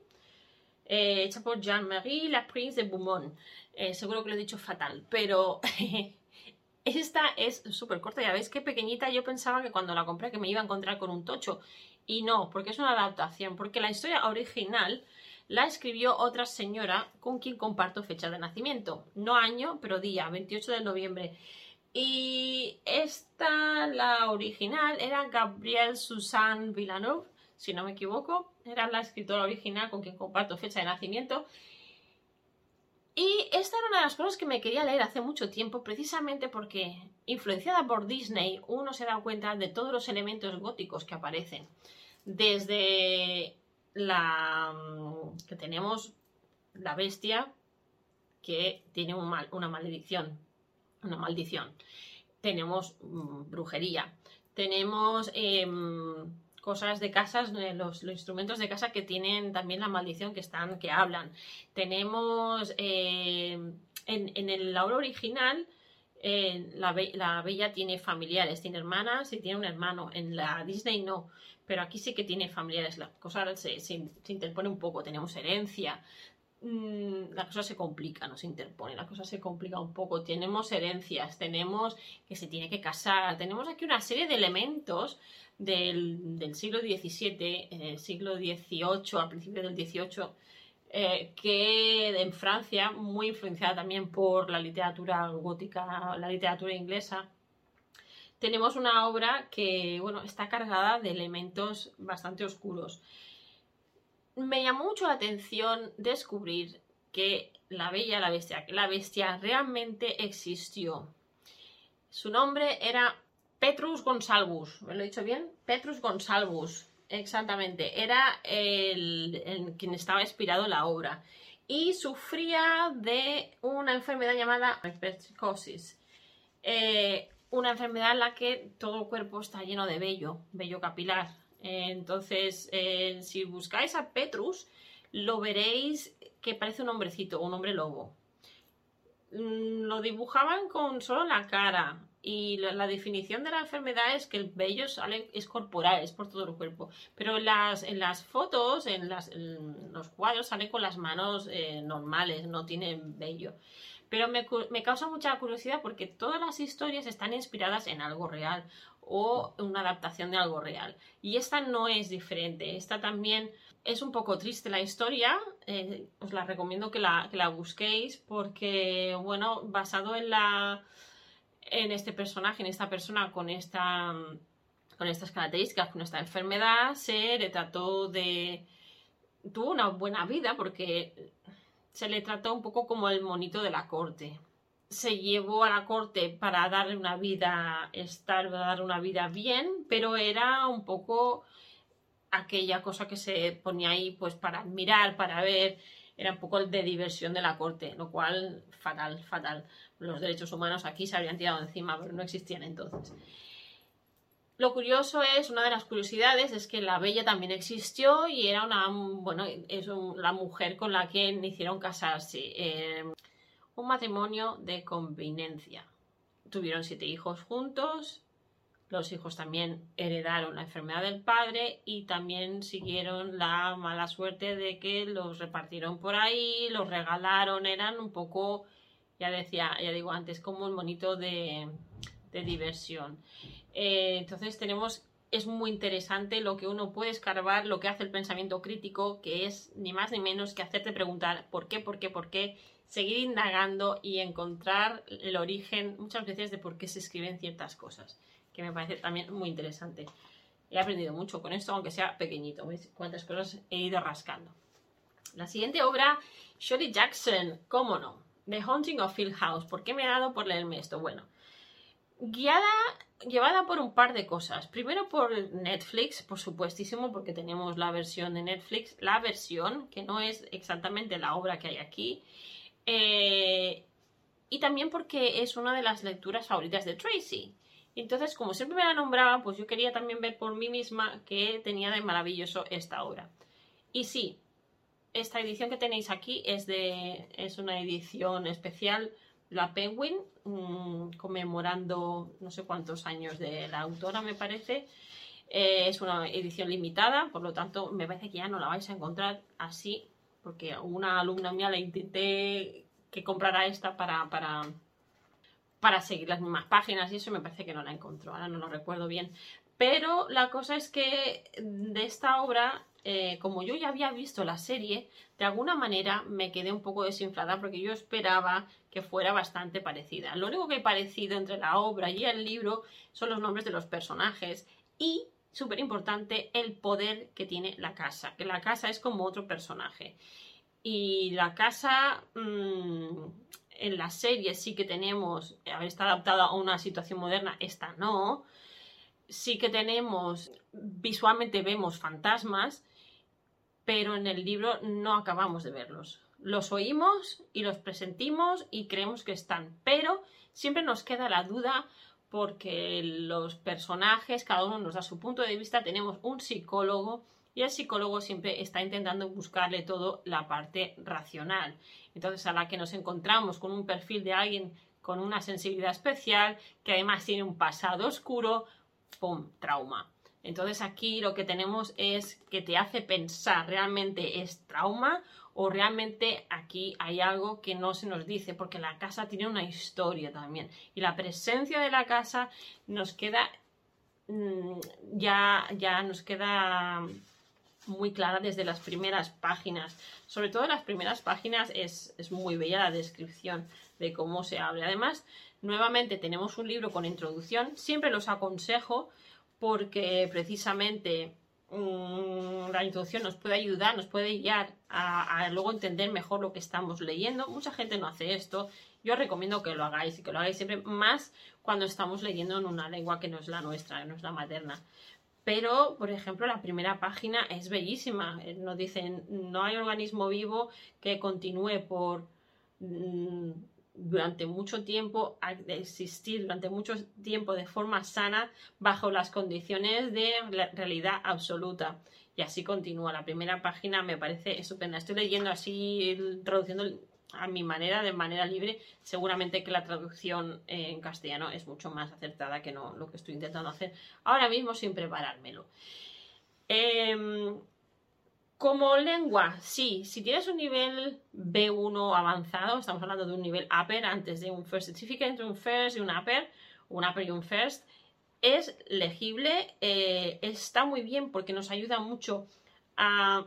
A: eh, hecha por Jean-Marie La Prince de Beaumont. Eh, seguro que lo he dicho fatal, pero esta es súper corta. Ya veis qué pequeñita. Yo pensaba que cuando la compré que me iba a encontrar con un tocho. Y no, porque es una adaptación, porque la historia original la escribió otra señora con quien comparto fecha de nacimiento. No año, pero día, 28 de noviembre. Y esta, la original, era Gabrielle Suzanne Villeneuve, si no me equivoco. Era la escritora original con quien comparto fecha de nacimiento. Y esta era una de las cosas que me quería leer hace mucho tiempo, precisamente porque, influenciada por Disney, uno se da cuenta de todos los elementos góticos que aparecen. Desde la mm, que tenemos la bestia que tiene una maldición, una maldición. Tenemos mm, brujería, tenemos em, cosas de casas, eh, los, instrumentos de casa que tienen también la maldición que están, que hablan. Tenemos eh, en, el obra original eh, la, la, bella tiene familiares, tiene hermanas y tiene un hermano. En la Disney no, pero aquí sí que tiene familiares. La cosa se, se, interpone un poco. Tenemos herencia. Mm, la cosa se complica, no se interpone, la cosa se complica un poco. Tenemos herencias, tenemos que se tiene que casar, tenemos aquí una serie de elementos del, siglo XVII, el siglo XVIII, al principio del XVIII, eh, que en Francia, muy influenciada también por la literatura gótica, la literatura inglesa, tenemos una obra que bueno, está cargada de elementos bastante oscuros. Me llamó mucho la atención descubrir que la bella, la bestia, la bestia realmente existió. Su nombre era Petrus Gonsalvus, ¿me lo he dicho bien? Petrus Gonsalvus, exactamente. Era el, en quien estaba inspirado la obra. Y sufría de una enfermedad llamada hipertricosis. Eh, una enfermedad en la que todo el cuerpo está lleno de vello, vello capilar. entonces, eh, si buscáis a Petrus, lo veréis que parece un hombrecito, un hombre lobo. Mm, lo dibujaban con solo la cara, y la, definición de la enfermedad es que el vello sale, es corporal, es por todo el cuerpo. Pero en las, en las fotos, en, los cuadros, sale con las manos eh, normales, no tiene vello. Pero me, me, causa mucha curiosidad porque todas las historias están inspiradas en algo real o una adaptación de algo real. Y esta no es diferente. Esta también es un poco triste la historia. Eh, os la recomiendo que la, que la busquéis porque, bueno, basado en la en este personaje, en esta persona con esta con estas características, con esta enfermedad, se le trató de... tuvo una buena vida porque se le trató un poco como el monito de la corte. Se llevó a la corte para darle una vida estar, dar una vida bien, pero era un poco aquella cosa que se ponía ahí pues para admirar, para ver era un poco el de diversión de la corte, lo cual fatal, fatal. Los derechos humanos aquí se habrían tirado encima, pero no existían entonces. Lo curioso es, una de las curiosidades es que la bella también existió y era una, bueno, es la mujer con la que hicieron casarse. Eh, un matrimonio de conveniencia. Tuvieron siete hijos juntos, los hijos también heredaron la enfermedad del padre y también siguieron la mala suerte de que los repartieron por ahí, los regalaron, eran un poco, ya decía, ya digo antes, como un monito de, diversión. Eh, entonces tenemos, es muy interesante lo que uno puede escarbar, lo que hace el pensamiento crítico, que es ni más ni menos que hacerte preguntar por qué, por qué, por qué, seguir indagando y encontrar el origen muchas veces de por qué se escriben ciertas cosas que me parece también muy interesante. He aprendido mucho con esto, aunque sea pequeñito. ¿Veis cuántas cosas he ido rascando? La siguiente obra, Shirley Jackson, cómo no, The Haunting of Hill House. ¿Por qué me ha dado por leerme esto? Bueno, guiada, llevada por un par de cosas. Primero por Netflix, por supuestísimo, porque tenemos la versión de Netflix, la versión, que no es exactamente la obra que hay aquí. Eh, y también porque es una de las lecturas favoritas de Tracy. Entonces, como siempre me la nombraba, pues yo quería también ver por mí misma qué tenía de maravilloso esta obra. Y sí, esta edición que tenéis aquí es, de, es una edición especial, la Penguin, mm, conmemorando no sé cuántos años de la autora, me parece. Eh, es una edición limitada, por lo tanto, me parece que ya no la vais a encontrar así, porque una alumna mía le intenté que comprara esta para, para para seguir las mismas páginas y eso me parece que no la encontró, ahora no lo recuerdo bien. Pero la cosa es que de esta obra, eh, como yo ya había visto la serie, de alguna manera me quedé un poco desinflada porque yo esperaba que fuera bastante parecida. Lo único que he parecido entre la obra y el libro son los nombres de los personajes y, súper importante, el poder que tiene la casa, que la casa es como otro personaje. Y la casa... Mmm, en la serie sí que tenemos, a ver, está adaptada a una situación moderna, esta no. Sí que tenemos, visualmente vemos fantasmas, pero en el libro no acabamos de verlos. Los oímos y los presentimos y creemos que están, pero siempre nos queda la duda porque los personajes, cada uno nos da su punto de vista, tenemos un psicólogo y el psicólogo siempre está intentando buscarle todo la parte racional. Entonces, a la que nos encontramos con un perfil de alguien con una sensibilidad especial, que además tiene un pasado oscuro, ¡pum! Trauma. Entonces aquí lo que tenemos es que te hace pensar, ¿realmente es trauma o realmente aquí hay algo que no se nos dice? Porque la casa tiene una historia también y la presencia de la casa nos queda, mm, ya, ya nos queda muy clara desde las primeras páginas. Sobre todo en las primeras páginas es, muy bella la descripción de cómo se abre. Además, nuevamente tenemos un libro con introducción. Siempre los aconsejo porque precisamente mm, la introducción nos puede ayudar, nos puede guiar a, luego entender mejor lo que estamos leyendo. Mucha gente no hace esto. Yo recomiendo que lo hagáis y que lo hagáis siempre más cuando estamos leyendo en una lengua que no es la nuestra, no es la materna. Pero, por ejemplo, la primera página es bellísima. Eh, nos dicen, no hay organismo vivo que continúe por mm, durante mucho tiempo, a existir durante mucho tiempo de forma sana bajo las condiciones de realidad absoluta. Y así continúa. La primera página me parece estupenda. Estoy leyendo así, traduciendo a mi manera, de manera libre, seguramente que la traducción en castellano es mucho más acertada que no lo que estoy intentando hacer ahora mismo sin preparármelo. Em, como lengua, sí, si tienes un nivel B1 avanzado, estamos hablando de un nivel upper antes de un first certificate, entre un first y un upper, un upper y un first, es legible, eh, está muy bien porque nos ayuda mucho a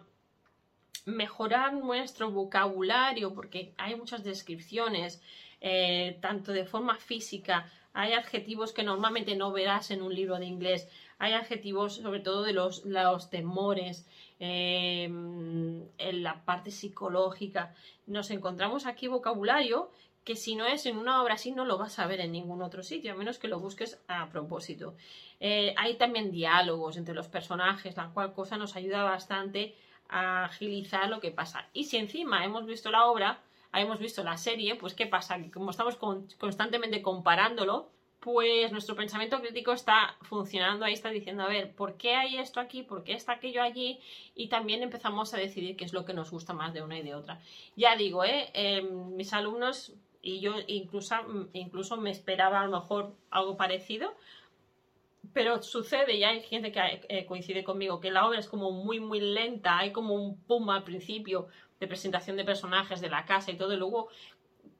A: mejorar nuestro vocabulario, porque hay muchas descripciones, eh, tanto de forma física, hay adjetivos que normalmente no verás en un libro de inglés, hay adjetivos sobre todo de los, los temores, eh, en la parte psicológica. Nos encontramos aquí vocabulario que si no es en una obra así no lo vas a ver en ningún otro sitio, a menos que lo busques a propósito. Eh, hay también diálogos entre los personajes, la cual cosa nos ayuda bastante agilizar lo que pasa. Y si encima hemos visto la obra, hemos visto la serie, pues ¿qué pasa? Que como estamos constantemente comparándolo, pues nuestro pensamiento crítico está funcionando ahí, está diciendo, a ver, ¿por qué hay esto aquí? ¿Por qué está aquello allí? Y también empezamos a decidir qué es lo que nos gusta más de una y de otra. Ya digo, ¿eh? Em, mis alumnos y yo incluso, incluso me esperaba a lo mejor algo parecido, pero sucede, y hay gente que eh, coincide conmigo, que la obra es como muy, muy lenta, hay como un pum al principio de presentación de personajes de la casa y todo, y luego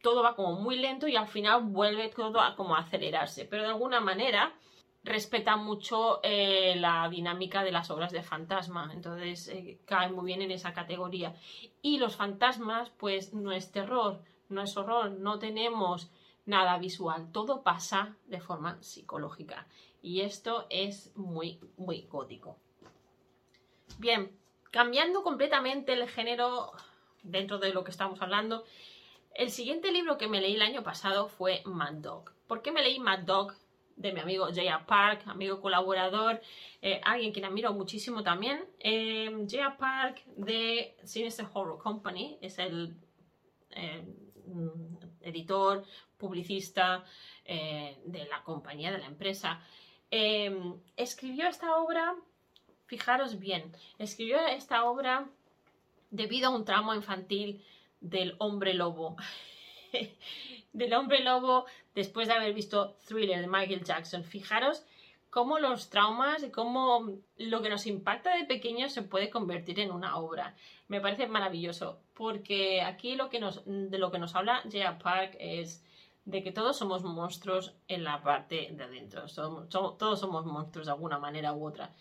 A: todo va como muy lento y al final vuelve todo a como acelerarse, pero de alguna manera respeta mucho eh, la dinámica de las obras de fantasma, entonces eh, cae muy bien en esa categoría. Y los fantasmas, pues no es terror, no es horror, no tenemos nada visual, todo pasa de forma psicológica y esto es muy, muy gótico. Bien, cambiando completamente el género dentro de lo que estamos hablando, el siguiente libro que me leí el año pasado fue Mad Dog. ¿Por qué me leí Mad Dog? De mi amigo J.A. Park, amigo colaborador, eh, alguien que admiro muchísimo también. Eh, J.A. Park de Sinister Horror Company es el eh, mm, editor, publicista de la compañía, de la empresa. escribió esta obra, fijaros bien, escribió esta obra debido a un trauma infantil del hombre lobo. del hombre lobo después de haber visto Thriller de Michael Jackson. Fijaros cómo los traumas y cómo lo que nos impacta de pequeños se puede convertir en una obra. Me parece maravilloso porque aquí lo que nos, de lo que nos habla J.A. Park es de que todos somos monstruos en la parte de adentro. todos somos monstruos de alguna manera u otra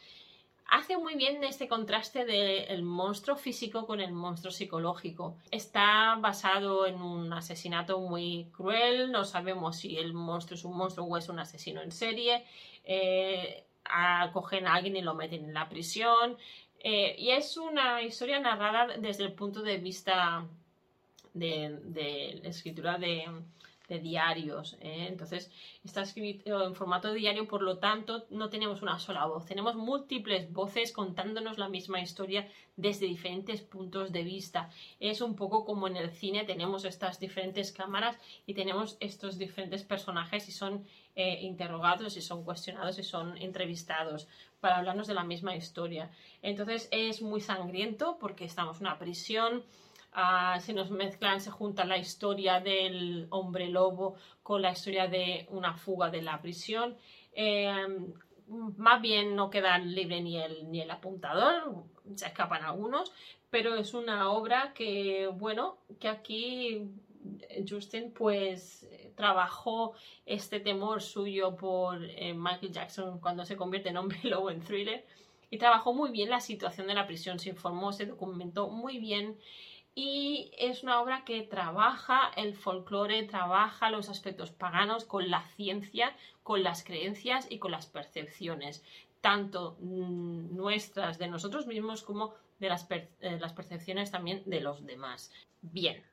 A: hace muy bien este contraste del monstruo físico con el monstruo psicológico. Está basado en un asesinato muy cruel, no sabemos si el monstruo es un monstruo o es un asesino en serie. Eh, acogen a alguien y lo meten en la prisión. Eh, y es una historia narrada desde el punto de vista de la escritura de, de diarios. ¿eh? Entonces, está escrito en formato de diario, por lo tanto, no tenemos una sola voz. Tenemos múltiples voces contándonos la misma historia desde diferentes puntos de vista. Es un poco como en el cine, tenemos estas diferentes cámaras y tenemos estos diferentes personajes y son eh, interrogados y son cuestionados y son entrevistados para hablarnos de la misma historia. Entonces, es muy sangriento porque estamos en una prisión Se nos mezclan, se junta la historia del hombre lobo con la historia de una fuga de la prisión. Em, más bien no queda libre ni el, ni el apuntador, se escapan algunos, pero es una obra que, bueno, que aquí Justin pues trabajó este temor suyo por eh, Michael Jackson cuando se convierte en hombre lobo en thriller y trabajó muy bien la situación de la prisión, se informó, se documentó muy bien y es una obra que trabaja el folclore, trabaja los aspectos paganos con la ciencia, con las creencias y con las percepciones, tanto mm, nuestras de nosotros mismos como de las, eh, las percepciones también de los demás. Bien.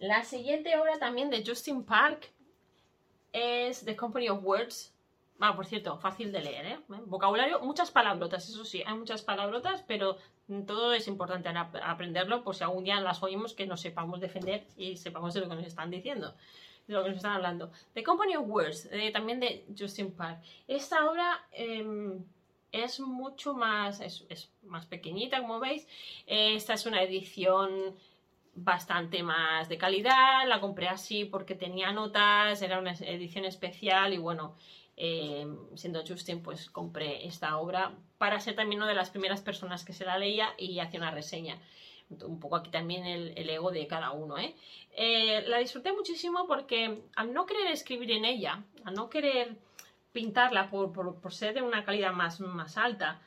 A: La siguiente obra también de Justin Park es The Company of Words. Ah, por cierto, fácil de leer, ¿eh? Vocabulario, muchas palabrotas, eso sí, hay muchas palabrotas, pero todo es importante aprenderlo por si algún día las oímos que nos sepamos defender y sepamos de lo que nos están diciendo, de lo que nos están hablando. The Company of Words, eh, también de Justin Park. Esta obra em, es mucho más, es, más pequeñita, como veis. esta es una edición bastante más de calidad, la compré así porque tenía notas, era una edición especial y bueno, eh, siendo Justin, pues compré esta obra para ser también una de las primeras personas que se la leía y hacía una reseña. Un poco aquí también el, ego de cada uno. ¿eh? ¿eh? la disfruté muchísimo porque al no querer escribir en ella, al no querer pintarla por, por, ser de una calidad más, más alta,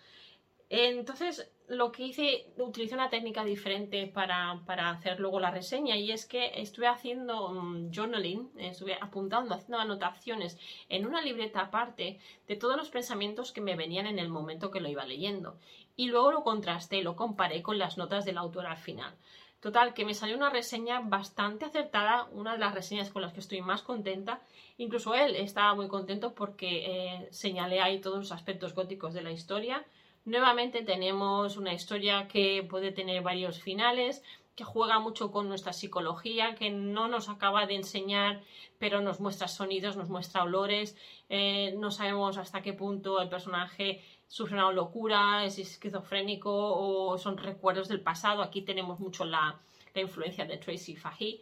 A: entonces lo que hice, utilicé una técnica diferente para, hacer luego la reseña y es que estuve haciendo mm, journaling, estuve apuntando, haciendo anotaciones en una libreta aparte de todos los pensamientos que me venían en el momento que lo iba leyendo. Y luego lo contrasté, lo comparé con las notas del autor al final. Total, que me salió una reseña bastante acertada, una de las reseñas con las que estoy más contenta. Incluso él estaba muy contento porque eh, señalé ahí todos los aspectos góticos de la historia Nuevamente tenemos una historia que puede tener varios finales, que juega mucho con nuestra psicología, que no nos acaba de enseñar, pero nos muestra sonidos, nos muestra olores, eh, no sabemos hasta qué punto el personaje sufre una locura, es esquizofrénico o son recuerdos del pasado. Aquí tenemos mucho la, la influencia de Tracy Fahey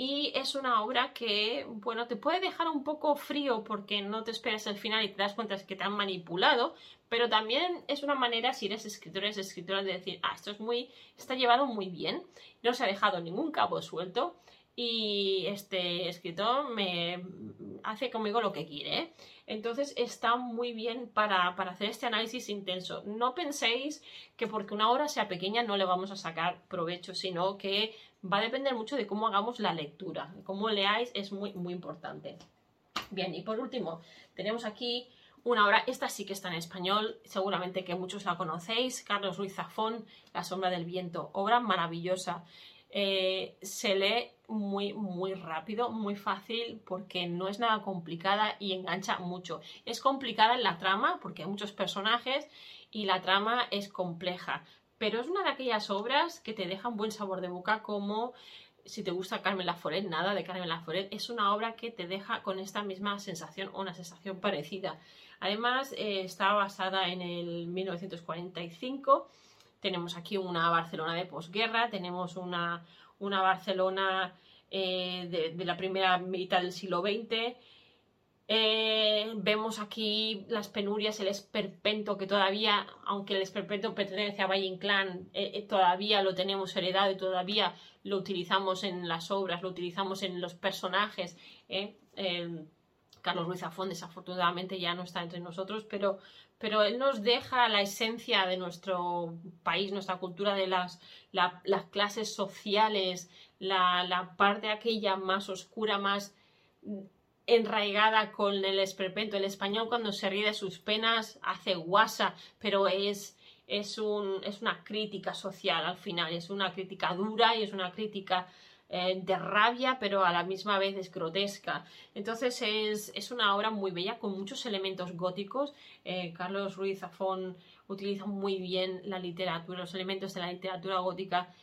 A: y es una obra que, bueno, te puede dejar un poco frío porque no te esperas el final y te das cuenta que te han manipulado, pero también es una manera, si eres escritor, eres escritora, de decir, ah, esto es muy, está llevado muy bien, no se ha dejado ningún cabo suelto y este escritor me hace conmigo lo que quiere. Entonces está muy bien para, para, hacer este análisis intenso. No penséis que porque una obra sea pequeña no le vamos a sacar provecho, sino que va a depender mucho de cómo hagamos la lectura. Cómo leáis es muy, muy importante. Bien, y por último, tenemos aquí una obra, esta sí que está en español, seguramente que muchos la conocéis, Carlos Ruiz Zafón, La sombra del viento, obra maravillosa. Eh, se lee muy, muy rápido, muy fácil, porque no es nada complicada y engancha mucho. Es complicada en la trama, porque hay muchos personajes y la trama es compleja, pero es una de aquellas obras que te deja un buen sabor de boca como si te gusta Carmen Laforet, nada de Carmen Laforet, es una obra que te deja con esta misma sensación o una sensación parecida. Además, eh, está basada en el 1945, tenemos aquí una Barcelona de posguerra, tenemos una, una Barcelona eh, de, de la primera mitad del siglo XX, eh, vemos aquí las penurias, el esperpento que todavía, aunque el esperpento pertenece a Valle Inclán, eh, eh, todavía lo tenemos heredado y todavía lo utilizamos en las obras, lo utilizamos en los personajes. Carlos Ruiz Zafón desafortunadamente ya no está entre nosotros, pero, pero él nos deja la esencia de nuestro país, nuestra cultura, de las, las clases sociales, la, la parte aquella más oscura, más enraigada con el esperpento. El español cuando se ríe de sus penas hace guasa, pero es, es, un, es una crítica social al final, es una crítica dura y es una crítica eh, de rabia, pero a la misma vez es grotesca. Entonces es, una obra muy bella con muchos elementos góticos. Eh, Carlos Ruiz Zafón utiliza muy bien la literatura, los elementos de la literatura gótica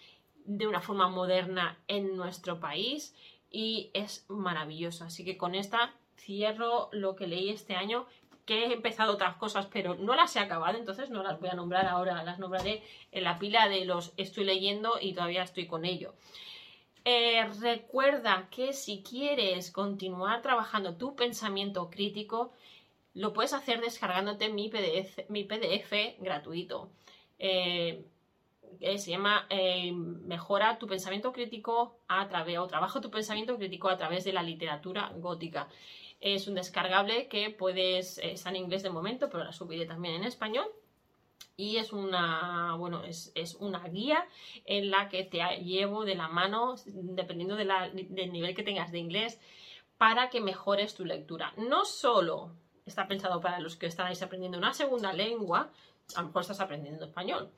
A: de una forma moderna en nuestro país y es maravillosa. Así que con esta cierro lo que leí este año, que he empezado otras cosas, pero no las he acabado, entonces no las voy a nombrar ahora, las nombraré en la pila de los estoy leyendo y todavía estoy con ello. Eh, recuerda que si quieres continuar trabajando tu pensamiento crítico, lo puedes hacer descargándote mi PDF, mi PDF gratuito. Eh, se llama eh, Mejora tu pensamiento crítico a través, o trabaja tu pensamiento crítico a través de la literatura gótica. Es un descargable que puedes, eh, está en inglés de momento, pero la subiré también en español. Y es una, bueno, es, una guía en la que te llevo de la mano, dependiendo del nivel que tengas de inglés, para que mejores tu lectura. No solo está pensado para los que estáis aprendiendo una segunda lengua, a lo mejor estás aprendiendo español,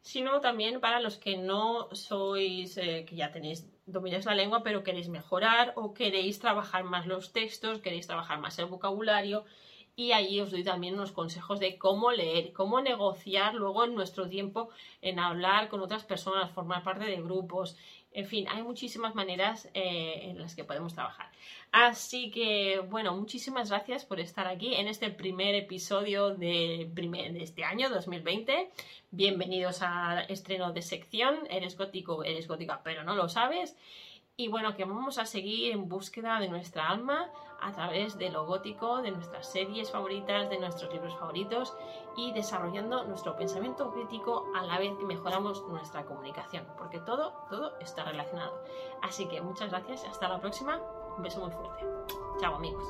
A: sino también para los que no sois, eh, que ya tenéis, domináis la lengua, pero queréis mejorar o queréis trabajar más los textos, queréis trabajar más el vocabulario. Y allí os doy también unos consejos de cómo leer, cómo negociar luego en nuestro tiempo en hablar con otras personas, formar parte de grupos, en fin, hay muchísimas maneras eh, en las que podemos trabajar. Así que, bueno, muchísimas gracias por estar aquí en este primer episodio de, de este año 2020. Bienvenidos al estreno de sección. Eres gótico, eres gótica, pero no lo sabes y bueno, que vamos a seguir en búsqueda de nuestra alma a través de lo gótico, de nuestras series favoritas, de nuestros libros favoritos y desarrollando nuestro pensamiento crítico a la vez que mejoramos nuestra comunicación, porque todo, todo está relacionado. Así que muchas gracias, hasta la próxima, un beso muy fuerte. Chao amigos.